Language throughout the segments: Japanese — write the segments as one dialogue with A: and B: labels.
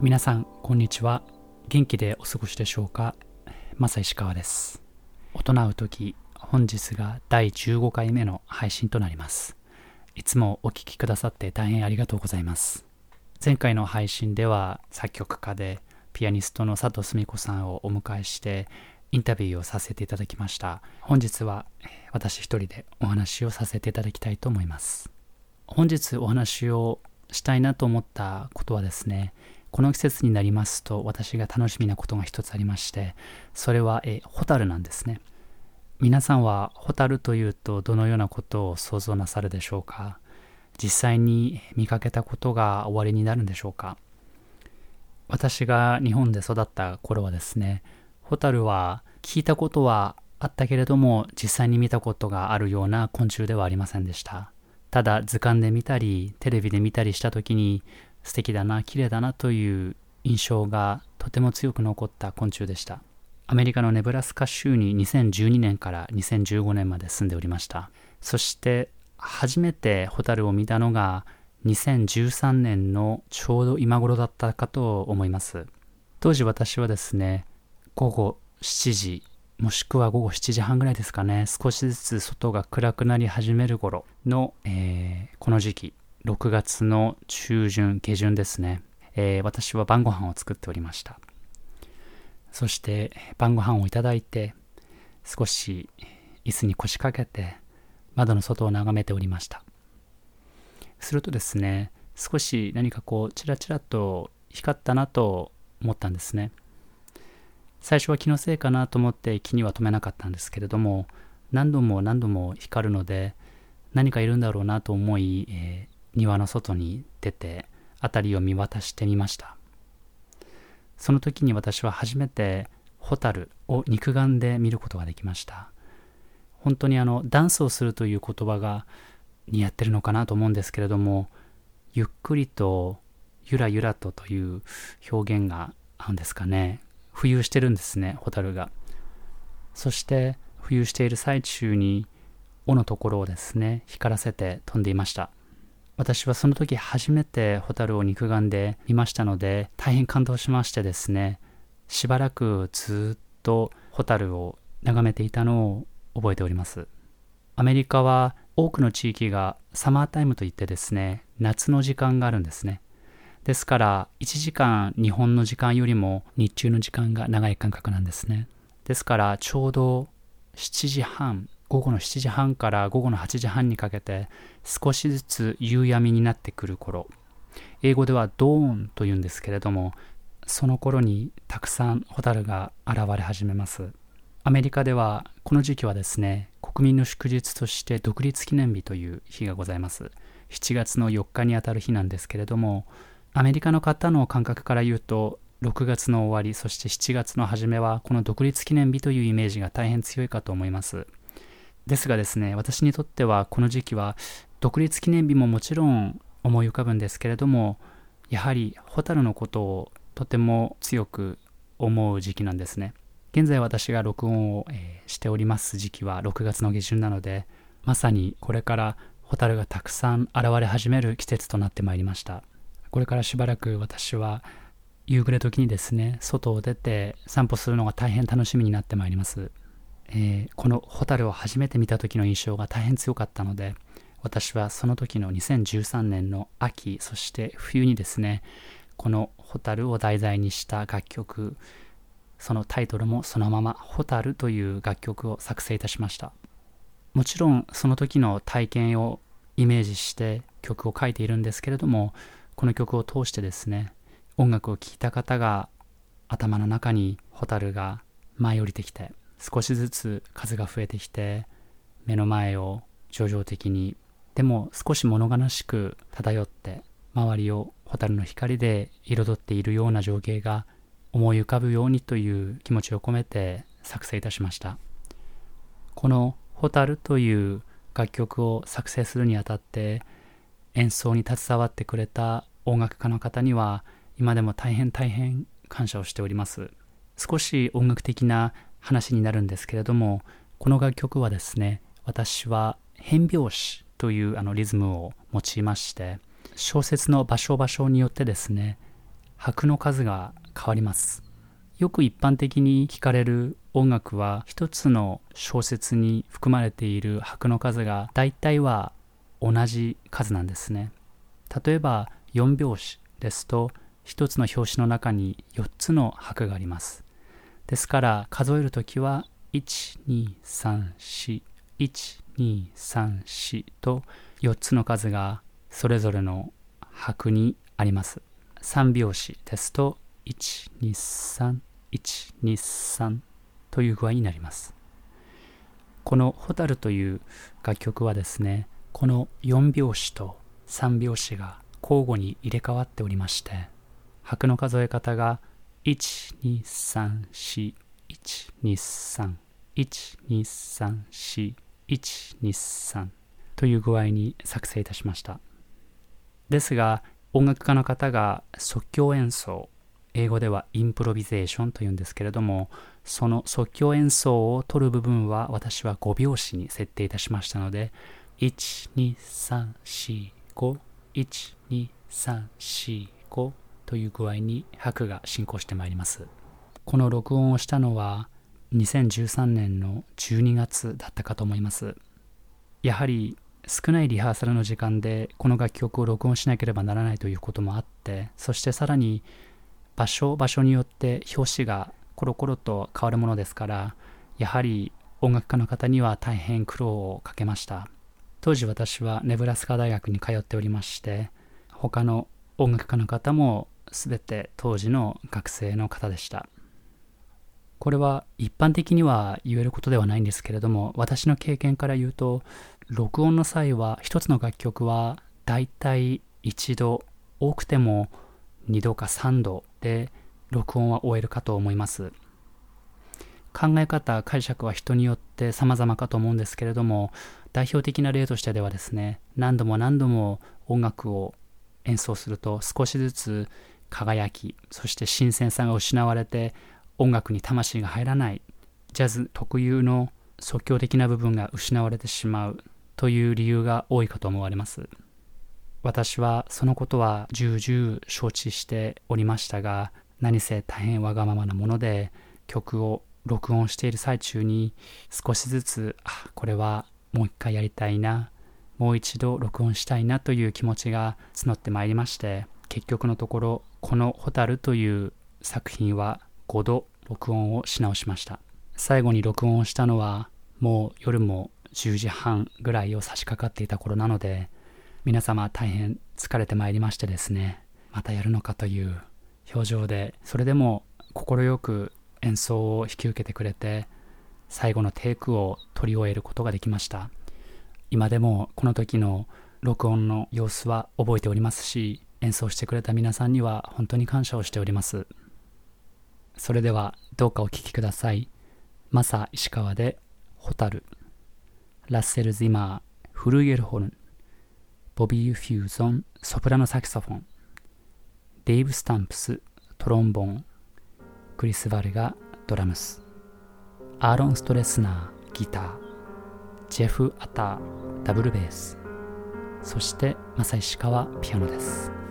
A: 皆さんこんにちは。元気でお過ごしでしょうか？マサ石川です。大人う時本日が第15回目の配信となります。いつもお聴きくださって大変ありがとうございます。前回の配信では作曲家でピアニストの佐藤澄子さんをお迎えしてインタビューをさせていただきました。本日は私一人でお話をさせていただきたいと思います。本日お話をしたいなと思ったことはですねこの季節になりますと私が楽しみなことが一つありましてそれはえホタルなんですね。皆さんはホタルというとどのようなことを想像なさるでしょうか？実際に見かけたことが終わりになるんでしょうか？私が日本で育った頃はですねホタルは聞いたことはあったけれども実際に見たことがあるような昆虫ではありませんでした。ただ図鑑で見たりテレビで見たりした時に素敵だな綺麗だなという印象がとても強く残った昆虫でした。アメリカのネブラスカ州に2012年から2015年まで住んでおりました。そして初めてホタルを見たのが2013年のちょうど今頃だったかと思います。当時私はですね午後7時もしくは午後7時半ぐらいですかね少しずつ外が暗くなり始める頃の、えー、この時期6月の中旬下旬ですね、えー、私は晩ご飯を作っておりました。そして晩ご飯をいただいて少し椅子に腰掛けて窓の外を眺めておりました。するとですね少し何かこうチラチラと光ったなと思ったんですね。最初は気のせいかなと思って気には留めなかったんですけれども何度も何度も光るので何かいるんだろうなと思い、えー、庭の外に出て辺りを見渡してみましたその時に私は初めてホタルを肉眼で見ることができました本当にあのダンスをするという言葉が似合ってるのかなと思うんですけれどもゆっくりとゆらゆらとという表現が合うんですかね浮遊してるんですね、ホタルが。そして浮遊している最中に尾のところをですね、光らせて飛んでいました。私はその時初めてホタルを肉眼で見ましたので、大変感動しましてですね、しばらくずっとホタルを眺めていたのを覚えております。アメリカは多くの地域がサマータイムといってですね、夏の時間があるんですね。ですから1時間日本の時間よりも日中の時間が長い間隔なんですねですからちょうど7時半午後の7時半から午後の8時半にかけて少しずつ夕闇になってくる頃。英語ではドーンと言うんですけれどもその頃にたくさんホタルが現れ始めます。アメリカではこの時期はですね国民の祝日として独立記念日という日がございます。7月の4日にあたる日なんですけれどもアメリカの方の感覚から言うと6月の終わりそして7月の初めはこの独立記念日というイメージが大変強いかと思います。ですがですね私にとってはこの時期は独立記念日ももちろん思い浮かぶんですけれどもやはり蛍のことをとても強く思う時期なんですね。現在私が録音を、えー、しております時期は6月の下旬なのでまさにこれから蛍がたくさん現れ始める季節となってまいりました。これからしばらく私は夕暮れ時にですね外を出て散歩するのが大変楽しみになってまいります、えー、このホタルを初めて見た時の印象が大変強かったので私はその時の2013年の秋そして冬にですねこのホタルを題材にした楽曲そのタイトルもそのまま「ホタル」という楽曲を作成いたしました。もちろんその時の体験をイメージして曲を書いているんですけれどもこの曲を通してですね音楽を聴いた方が頭の中に蛍が舞い降りてきて少しずつ数が増えてきて目の前を叙情的にでも少し物悲しく漂って周りを蛍の光で彩っているような情景が思い浮かぶようにという気持ちを込めて作成いたしました。この「蛍」という楽曲を作成するにあたって演奏に携わってくれた音楽家の方には今でも大変大変感謝をしております。少し音楽的な話になるんですけれどもこの楽曲はですね私は変拍子というあのリズムを用いまして小説の場所場所によってですね拍の数が変わります。よく一般的に聞かれる音楽は一つの小説に含まれている拍の数が大体は同じ数なんですね。例えば4拍子ですと一つの拍子の中に4つの拍があります。ですから数えるときは1234 1234と4つの数がそれぞれの拍にあります3拍子ですと123 123という具合になります。この「蛍」という楽曲はですねこの4拍子と3拍子が交互に入れ替わっておりまして拍の数え方が12341231234123という具合に作成いたしました。ですが音楽家の方が即興演奏英語ではインプロビゼーションというんですけれども、その即興演奏を取る部分は私は5拍子に設定いたしましたので、1、2、3、4、5、1、2、3、4、5という具合に拍が進行してまいります。この録音をしたのは2013年の12月だったかと思います。やはり少ないリハーサルの時間でこの楽曲を録音しなければならないということもあってそしてさらに場所場所によって表紙がコロコロと変わるものですからやはり音楽家の方には大変苦労をかけました当時私はネブラスカ大学に通っておりまして他の音楽家の方も全て当時の学生の方でしたこれは一般的には言えることではないんですけれども私の経験から言うと録音の際は一つの楽曲はだいたい一度多くても2度か3度で録音は終えるかと思います。考え方、解釈は人によって様々かと思うんですけれども、代表的な例としてではですね、何度も何度も音楽を演奏すると少しずつ輝き、そして新鮮さが失われて音楽に魂が入らない、ジャズ特有の即興的な部分が失われてしまうという理由が多いかと思われます。私はそのことは重々承知しておりましたが何せ大変わがままなもので曲を録音している最中に少しずつあこれはもう一回やりたいなもう一度録音したいなという気持ちが募ってまいりまして結局のところこの「蛍」という作品は5度録音をし直しました最後に録音をしたのはもう夜も10時半ぐらいを差し掛かっていた頃なので皆様大変疲れてまいりましてですね、またやるのかという表情で、それでも快く演奏を引き受けてくれて、最後のテイクを取り終えることができました。今でもこの時の録音の様子は覚えておりますし、演奏してくれた皆さんには本当に感謝をしております。それではどうかお聴きください。マサ石川でホタル。ラッセル・ズマー、フルイエルホルン。ボビー・フューゾンソプラノサキソフォンデイブ・スタンプストロンボンクリス・バルガドラムスアーロン・ストレスナーギタージェフ・アターダブルベースそして正石川ピアノです「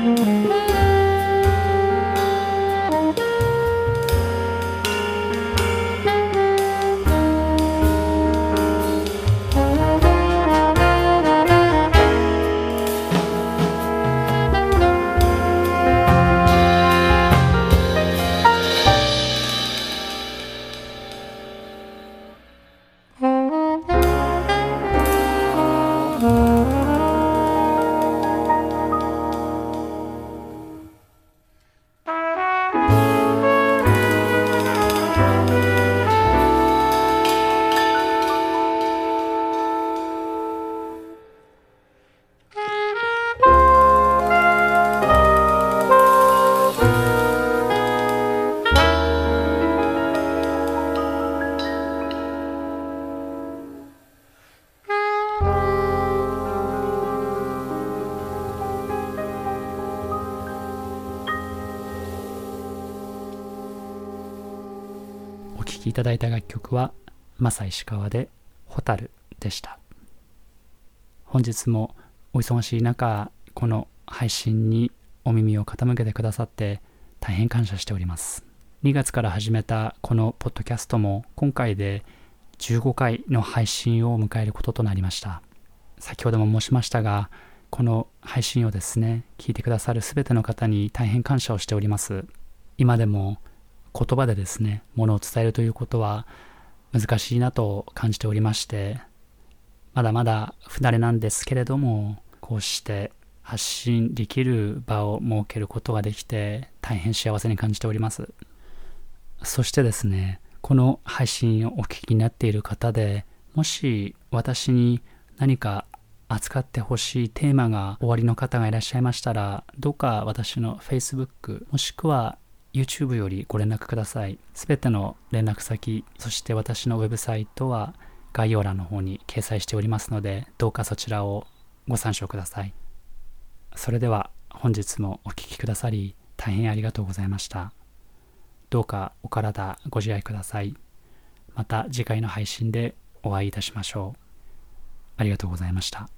A: おただいた楽曲はマサ石川で「ホタル」でした。本日もお忙しい中この配信にお耳を傾けてくださって大変感謝しております。2月から始めたこのポッドキャストも今回で15回の配信を迎えることとなりました。先ほども申しましたがこの配信をですね聞いてくださる全ての方に大変感謝をしております。今でも言葉でですねものを伝えるということは難しいなと感じておりましてまだまだ不慣れなんですけれどもこうして発信できる場を設けることができて大変幸せに感じております。そしてですねこの配信をお聞きになっている方でもし私に何か扱ってほしいテーマがおありの方がいらっしゃいましたらどうか私の Facebook もしくは YouTube よりご連絡ください。すべての連絡先、そして私のウェブサイトは概要欄の方に掲載しておりますので、どうかそちらをご参照ください。それでは本日もお聴きくださり大変ありがとうございました。どうかお体ご自愛ください。また次回の配信でお会いいたしましょう。ありがとうございました。